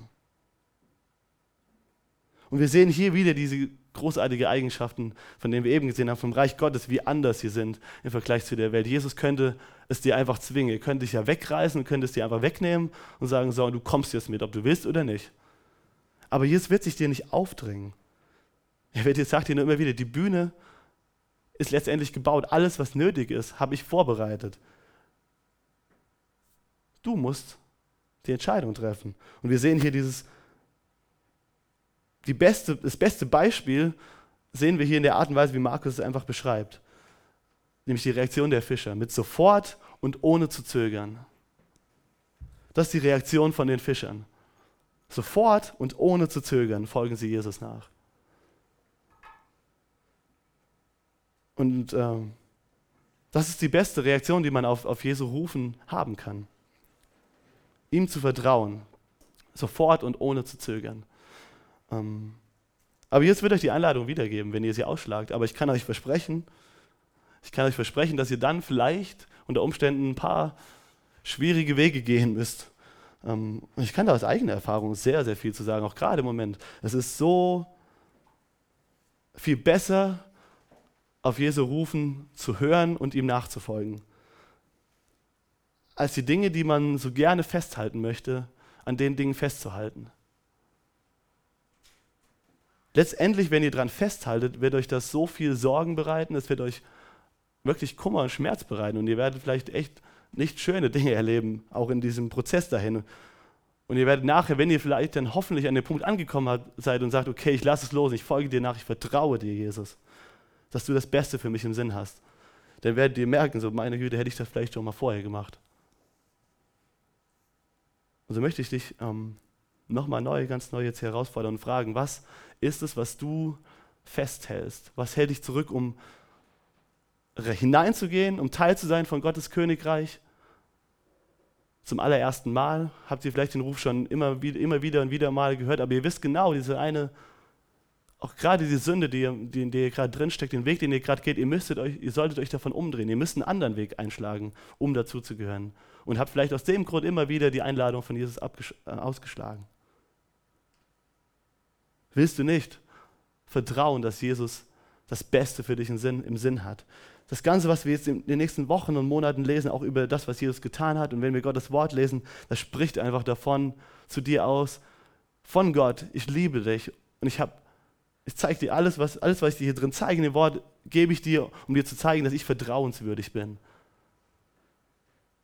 Und wir sehen hier wieder diese großartige Eigenschaften, von denen wir eben gesehen haben, vom Reich Gottes, wie anders sie sind im Vergleich zu der Welt. Jesus könnte es dir einfach zwingen. Er könnte dich ja wegreißen, könnte es dir einfach wegnehmen und sagen, so, du kommst jetzt mit, ob du willst oder nicht. Aber Jesus wird sich dir nicht aufdrängen. Er wird dir, sagt dir nur immer wieder, die Bühne ist letztendlich gebaut. Alles, was nötig ist, habe ich vorbereitet. Du musst die Entscheidung treffen. Und wir sehen hier dieses die beste, das beste Beispiel sehen wir hier in der Art und Weise, wie Markus es einfach beschreibt. Nämlich die Reaktion der Fischer mit sofort und ohne zu zögern. Das ist die Reaktion von den Fischern. Sofort und ohne zu zögern folgen sie Jesus nach. Und äh, das ist die beste Reaktion, die man auf, auf Jesu Rufen haben kann. Ihm zu vertrauen, sofort und ohne zu zögern. Ähm, aber jetzt wird euch die Einladung wiedergeben, wenn ihr sie ausschlagt. Aber ich kann euch versprechen, ich kann euch versprechen, dass ihr dann vielleicht unter Umständen ein paar schwierige Wege gehen müsst. Ähm, ich kann da aus eigener Erfahrung sehr, sehr viel zu sagen, auch gerade im Moment. Es ist so viel besser, auf Jesu rufen zu hören und ihm nachzufolgen, als die Dinge, die man so gerne festhalten möchte, an den Dingen festzuhalten. Letztendlich, wenn ihr daran festhaltet, wird euch das so viel Sorgen bereiten, es wird euch wirklich Kummer und Schmerz bereiten und ihr werdet vielleicht echt nicht schöne Dinge erleben, auch in diesem Prozess dahin. Und ihr werdet nachher, wenn ihr vielleicht dann hoffentlich an dem Punkt angekommen seid und sagt, okay, ich lasse es los, ich folge dir nach, ich vertraue dir, Jesus, dass du das Beste für mich im Sinn hast, dann werdet ihr merken, so meine Güte, hätte ich das vielleicht schon mal vorher gemacht. Und so möchte ich dich ähm, nochmal neu, ganz neu jetzt herausfordern und fragen, was ist es, was du festhältst? Was hält dich zurück, um hineinzugehen, um Teil zu sein von Gottes Königreich? Zum allerersten Mal habt ihr vielleicht den Ruf schon immer wieder, immer wieder und wieder mal gehört, aber ihr wisst genau, diese eine, auch gerade die Sünde, die, die in der ihr gerade drinsteckt, den Weg, den ihr gerade geht, ihr, müsstet euch, ihr solltet euch davon umdrehen. Ihr müsst einen anderen Weg einschlagen, um dazu zu gehören. Und habt vielleicht aus dem Grund immer wieder die Einladung von Jesus äh, ausgeschlagen. Willst du nicht vertrauen, dass Jesus das Beste für dich im Sinn, im Sinn hat? Das Ganze, was wir jetzt in den nächsten Wochen und Monaten lesen, auch über das, was Jesus getan hat, und wenn wir Gottes Wort lesen, das spricht einfach davon zu dir aus, von Gott, ich liebe dich und ich habe ich zeige dir alles was, alles, was ich dir hier drin zeige, in dem Wort, gebe ich dir, um dir zu zeigen, dass ich vertrauenswürdig bin.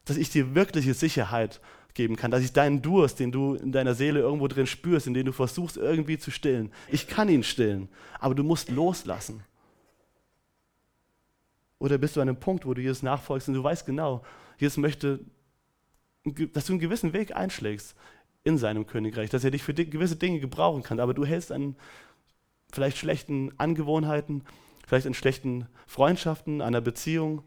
Dass ich dir wirkliche Sicherheit geben kann, dass ich deinen Durst, den du in deiner Seele irgendwo drin spürst, in den du versuchst irgendwie zu stillen, ich kann ihn stillen, aber du musst loslassen. Oder bist du an einem Punkt, wo du Jesus nachfolgst und du weißt genau, Jesus möchte, dass du einen gewissen Weg einschlägst in seinem Königreich, dass er dich für gewisse Dinge gebrauchen kann, aber du hältst an vielleicht schlechten Angewohnheiten, vielleicht an schlechten Freundschaften, an einer Beziehung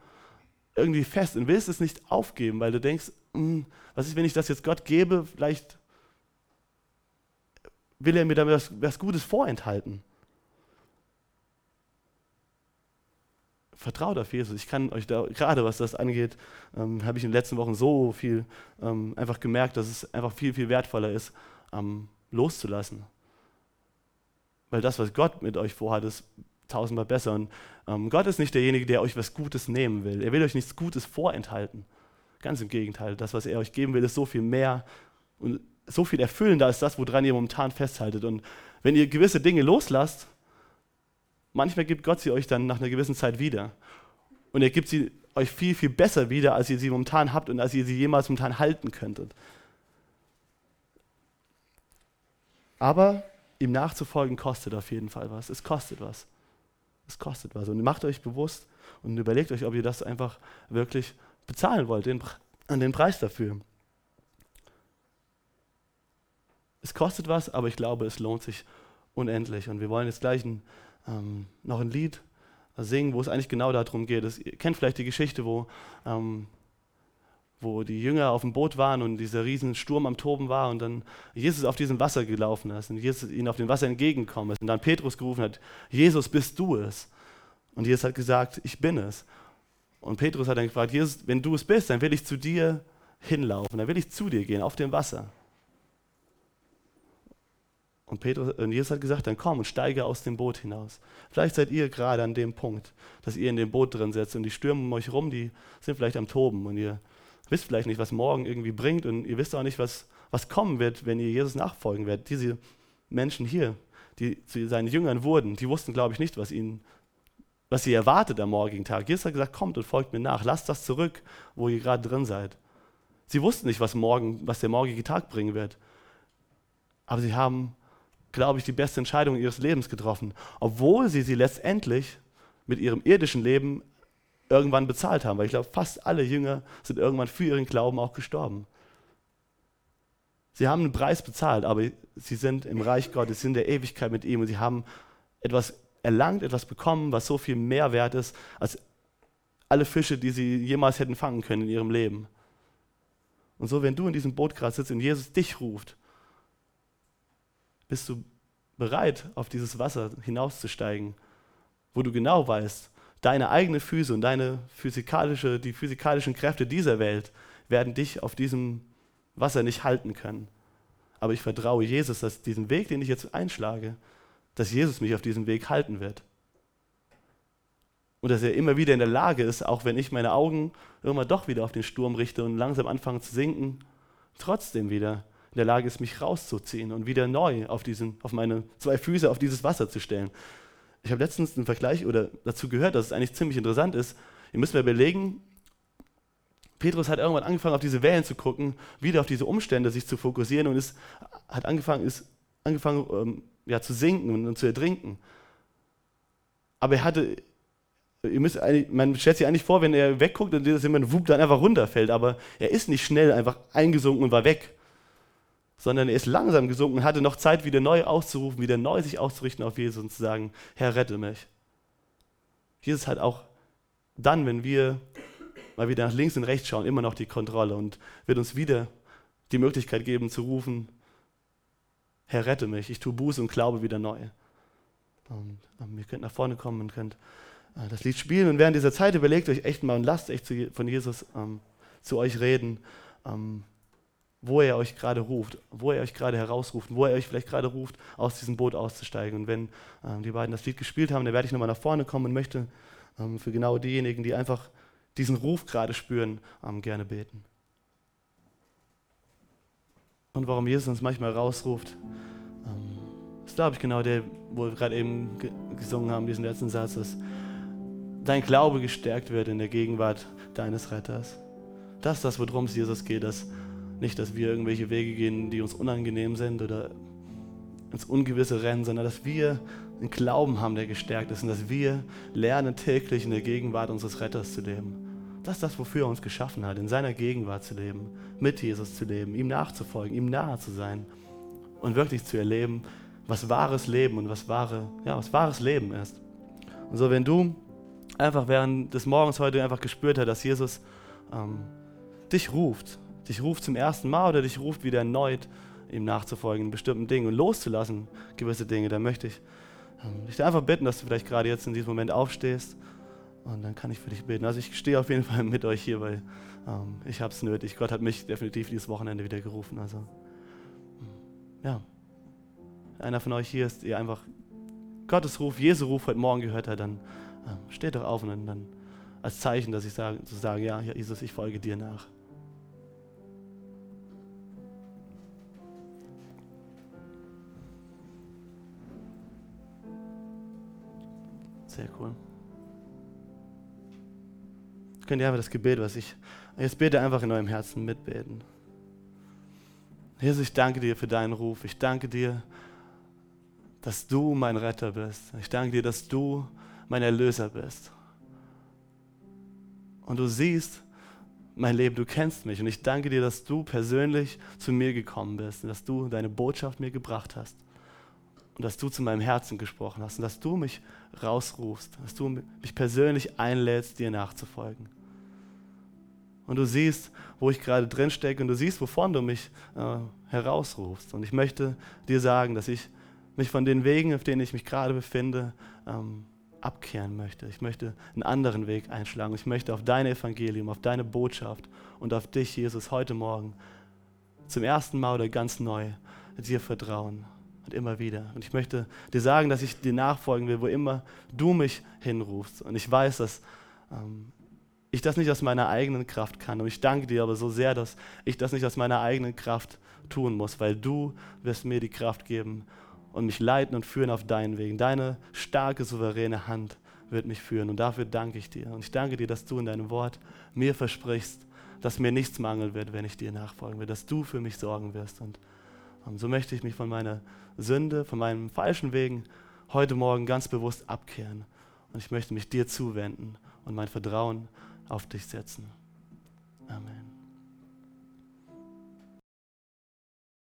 irgendwie fest und willst es nicht aufgeben, weil du denkst, hm, was ist, wenn ich das jetzt Gott gebe, vielleicht will er mir damit was, was Gutes vorenthalten. Vertraut auf Jesus. Ich kann euch da, gerade was das angeht, ähm, habe ich in den letzten Wochen so viel ähm, einfach gemerkt, dass es einfach viel, viel wertvoller ist, ähm, loszulassen. Weil das, was Gott mit euch vorhat, ist tausendmal besser. Und ähm, Gott ist nicht derjenige, der euch was Gutes nehmen will. Er will euch nichts Gutes vorenthalten. Ganz im Gegenteil, das, was er euch geben will, ist so viel mehr und so viel erfüllender als das, woran ihr momentan festhaltet. Und wenn ihr gewisse Dinge loslasst, manchmal gibt Gott sie euch dann nach einer gewissen Zeit wieder. Und er gibt sie euch viel, viel besser wieder, als ihr sie momentan habt und als ihr sie jemals momentan halten könntet. Aber ihm nachzufolgen kostet auf jeden Fall was. Es kostet was. Es kostet was. Und macht euch bewusst und überlegt euch, ob ihr das einfach wirklich bezahlen wollt, den, an den Preis dafür. Es kostet was, aber ich glaube, es lohnt sich unendlich. Und wir wollen jetzt gleich ein, ähm, noch ein Lied singen, wo es eigentlich genau darum geht. Ihr kennt vielleicht die Geschichte, wo, ähm, wo die Jünger auf dem Boot waren und dieser riesen Sturm am Toben war und dann Jesus auf diesem Wasser gelaufen ist und Jesus ihnen auf dem Wasser entgegengekommen ist und dann Petrus gerufen hat, Jesus, bist du es? Und Jesus hat gesagt, ich bin es. Und Petrus hat dann gefragt, Jesus, wenn du es bist, dann will ich zu dir hinlaufen, dann will ich zu dir gehen auf dem Wasser. Und, Petrus, und Jesus hat gesagt, dann komm und steige aus dem Boot hinaus. Vielleicht seid ihr gerade an dem Punkt, dass ihr in dem Boot drin sitzt und die Stürme um euch rum, die sind vielleicht am Toben und ihr wisst vielleicht nicht, was morgen irgendwie bringt und ihr wisst auch nicht, was, was kommen wird, wenn ihr Jesus nachfolgen werdet. Diese Menschen hier, die zu seinen Jüngern wurden, die wussten, glaube ich, nicht, was ihnen was sie erwartet am morgigen Tag. Jesus hat gesagt, kommt und folgt mir nach, lasst das zurück, wo ihr gerade drin seid. Sie wussten nicht, was, morgen, was der morgige Tag bringen wird. Aber sie haben glaube ich, die beste Entscheidung ihres Lebens getroffen, obwohl sie sie letztendlich mit ihrem irdischen Leben irgendwann bezahlt haben. Weil ich glaube, fast alle Jünger sind irgendwann für ihren Glauben auch gestorben. Sie haben einen Preis bezahlt, aber sie sind im Reich Gottes, sind in der Ewigkeit mit ihm und sie haben etwas erlangt, etwas bekommen, was so viel mehr wert ist als alle Fische, die sie jemals hätten fangen können in ihrem Leben. Und so, wenn du in diesem Boot gerade sitzt und Jesus dich ruft, bist du bereit, auf dieses Wasser hinauszusteigen, wo du genau weißt, deine eigenen Füße und deine physikalische, die physikalischen Kräfte dieser Welt werden dich auf diesem Wasser nicht halten können. Aber ich vertraue Jesus, dass diesen Weg, den ich jetzt einschlage, dass Jesus mich auf diesem Weg halten wird. Und dass er immer wieder in der Lage ist, auch wenn ich meine Augen irgendwann doch wieder auf den Sturm richte und langsam anfange zu sinken, trotzdem wieder in der Lage ist, mich rauszuziehen und wieder neu auf, diesen, auf meine zwei Füße auf dieses Wasser zu stellen. Ich habe letztens einen Vergleich oder dazu gehört, dass es eigentlich ziemlich interessant ist. Ihr müsst mir überlegen, Petrus hat irgendwann angefangen, auf diese Wellen zu gucken, wieder auf diese Umstände sich zu fokussieren und ist, hat angefangen, ist angefangen ähm, ja, zu sinken und, zu ertrinken. Aber er hatte ihr müsst man stellt sich eigentlich vor, wenn er wegguckt und ein Wub dann einfach runterfällt, aber er ist nicht schnell einfach eingesunken und war weg sondern er ist langsam gesunken und hatte noch Zeit, wieder neu auszurufen, wieder neu sich auszurichten auf Jesus und zu sagen, Herr, rette mich. Jesus hat auch dann, wenn wir mal wieder nach links und rechts schauen, immer noch die Kontrolle und wird uns wieder die Möglichkeit geben zu rufen, Herr, rette mich, ich tue Buße und glaube wieder neu. Und ähm, ihr könnt nach vorne kommen und könnt äh, das Lied spielen und während dieser Zeit überlegt euch echt mal und lasst echt von Jesus ähm, zu euch reden. Ähm, wo er euch gerade ruft, wo er euch gerade herausruft, wo er euch vielleicht gerade ruft, aus diesem Boot auszusteigen. Und wenn ähm, die beiden das Lied gespielt haben, dann werde ich nochmal nach vorne kommen und möchte ähm, für genau diejenigen, die einfach diesen Ruf gerade spüren, ähm, gerne beten. Und warum Jesus uns manchmal rausruft, ähm, ist, glaube ich, genau der, wo wir gerade eben gesungen haben, diesen letzten Satz, dass dein Glaube gestärkt wird in der Gegenwart deines Retters. Das ist das, worum es Jesus geht, dass nicht, dass wir irgendwelche Wege gehen, die uns unangenehm sind oder ins Ungewisse rennen, sondern dass wir einen Glauben haben, der gestärkt ist und dass wir lernen, täglich in der Gegenwart unseres Retters zu leben. Das ist das, wofür er uns geschaffen hat, in seiner Gegenwart zu leben, mit Jesus zu leben, ihm nachzufolgen, ihm nahe zu sein und wirklich zu erleben, was wahres Leben und was, wahre, ja, was wahres Leben ist. Und so, wenn du einfach während des Morgens heute einfach gespürt hast, dass Jesus ähm, dich ruft, dich ruft zum ersten Mal oder dich ruft wieder erneut, ihm nachzufolgen in bestimmten Dingen und loszulassen gewisse Dinge, dann möchte ich ähm, dich einfach bitten, dass du vielleicht gerade jetzt in diesem Moment aufstehst und dann kann ich für dich beten. Also ich stehe auf jeden Fall mit euch hier, weil ähm, ich habe es nötig. Gott hat mich definitiv dieses Wochenende wieder gerufen. Also ja, einer von euch hier ist, ihr einfach Gottes Ruf, Jesu Ruf heute Morgen gehört hat, dann ähm, steht doch auf und dann als Zeichen, dass ich sage, zu sagen, ja, Jesus, ich folge dir nach. Sehr cool. Könnt ihr einfach das Gebet, was ich jetzt bete, einfach in eurem Herzen mitbeten. Jesus, ich danke dir für deinen Ruf. Ich danke dir, dass du mein Retter bist. Ich danke dir, dass du mein Erlöser bist. Und du siehst mein Leben, du kennst mich. Und ich danke dir, dass du persönlich zu mir gekommen bist und dass du deine Botschaft mir gebracht hast. Und dass du zu meinem Herzen gesprochen hast und dass du mich rausrufst, dass du mich persönlich einlädst, dir nachzufolgen. Und du siehst, wo ich gerade drin stecke und du siehst, wovon du mich äh, herausrufst. Und ich möchte dir sagen, dass ich mich von den Wegen, auf denen ich mich gerade befinde, ähm, abkehren möchte. Ich möchte einen anderen Weg einschlagen. Ich möchte auf dein Evangelium, auf deine Botschaft und auf dich, Jesus, heute Morgen zum ersten Mal oder ganz neu dir vertrauen und immer wieder. Und ich möchte dir sagen, dass ich dir nachfolgen will, wo immer du mich hinrufst. Und ich weiß, dass ähm, ich das nicht aus meiner eigenen Kraft kann. Und ich danke dir aber so sehr, dass ich das nicht aus meiner eigenen Kraft tun muss, weil du wirst mir die Kraft geben und mich leiten und führen auf deinen Wegen. Deine starke, souveräne Hand wird mich führen. Und dafür danke ich dir. Und ich danke dir, dass du in deinem Wort mir versprichst, dass mir nichts mangeln wird, wenn ich dir nachfolgen will, dass du für mich sorgen wirst. Und so möchte ich mich von meiner Sünde, von meinen falschen Wegen heute Morgen ganz bewusst abkehren. Und ich möchte mich dir zuwenden und mein Vertrauen auf dich setzen. Amen.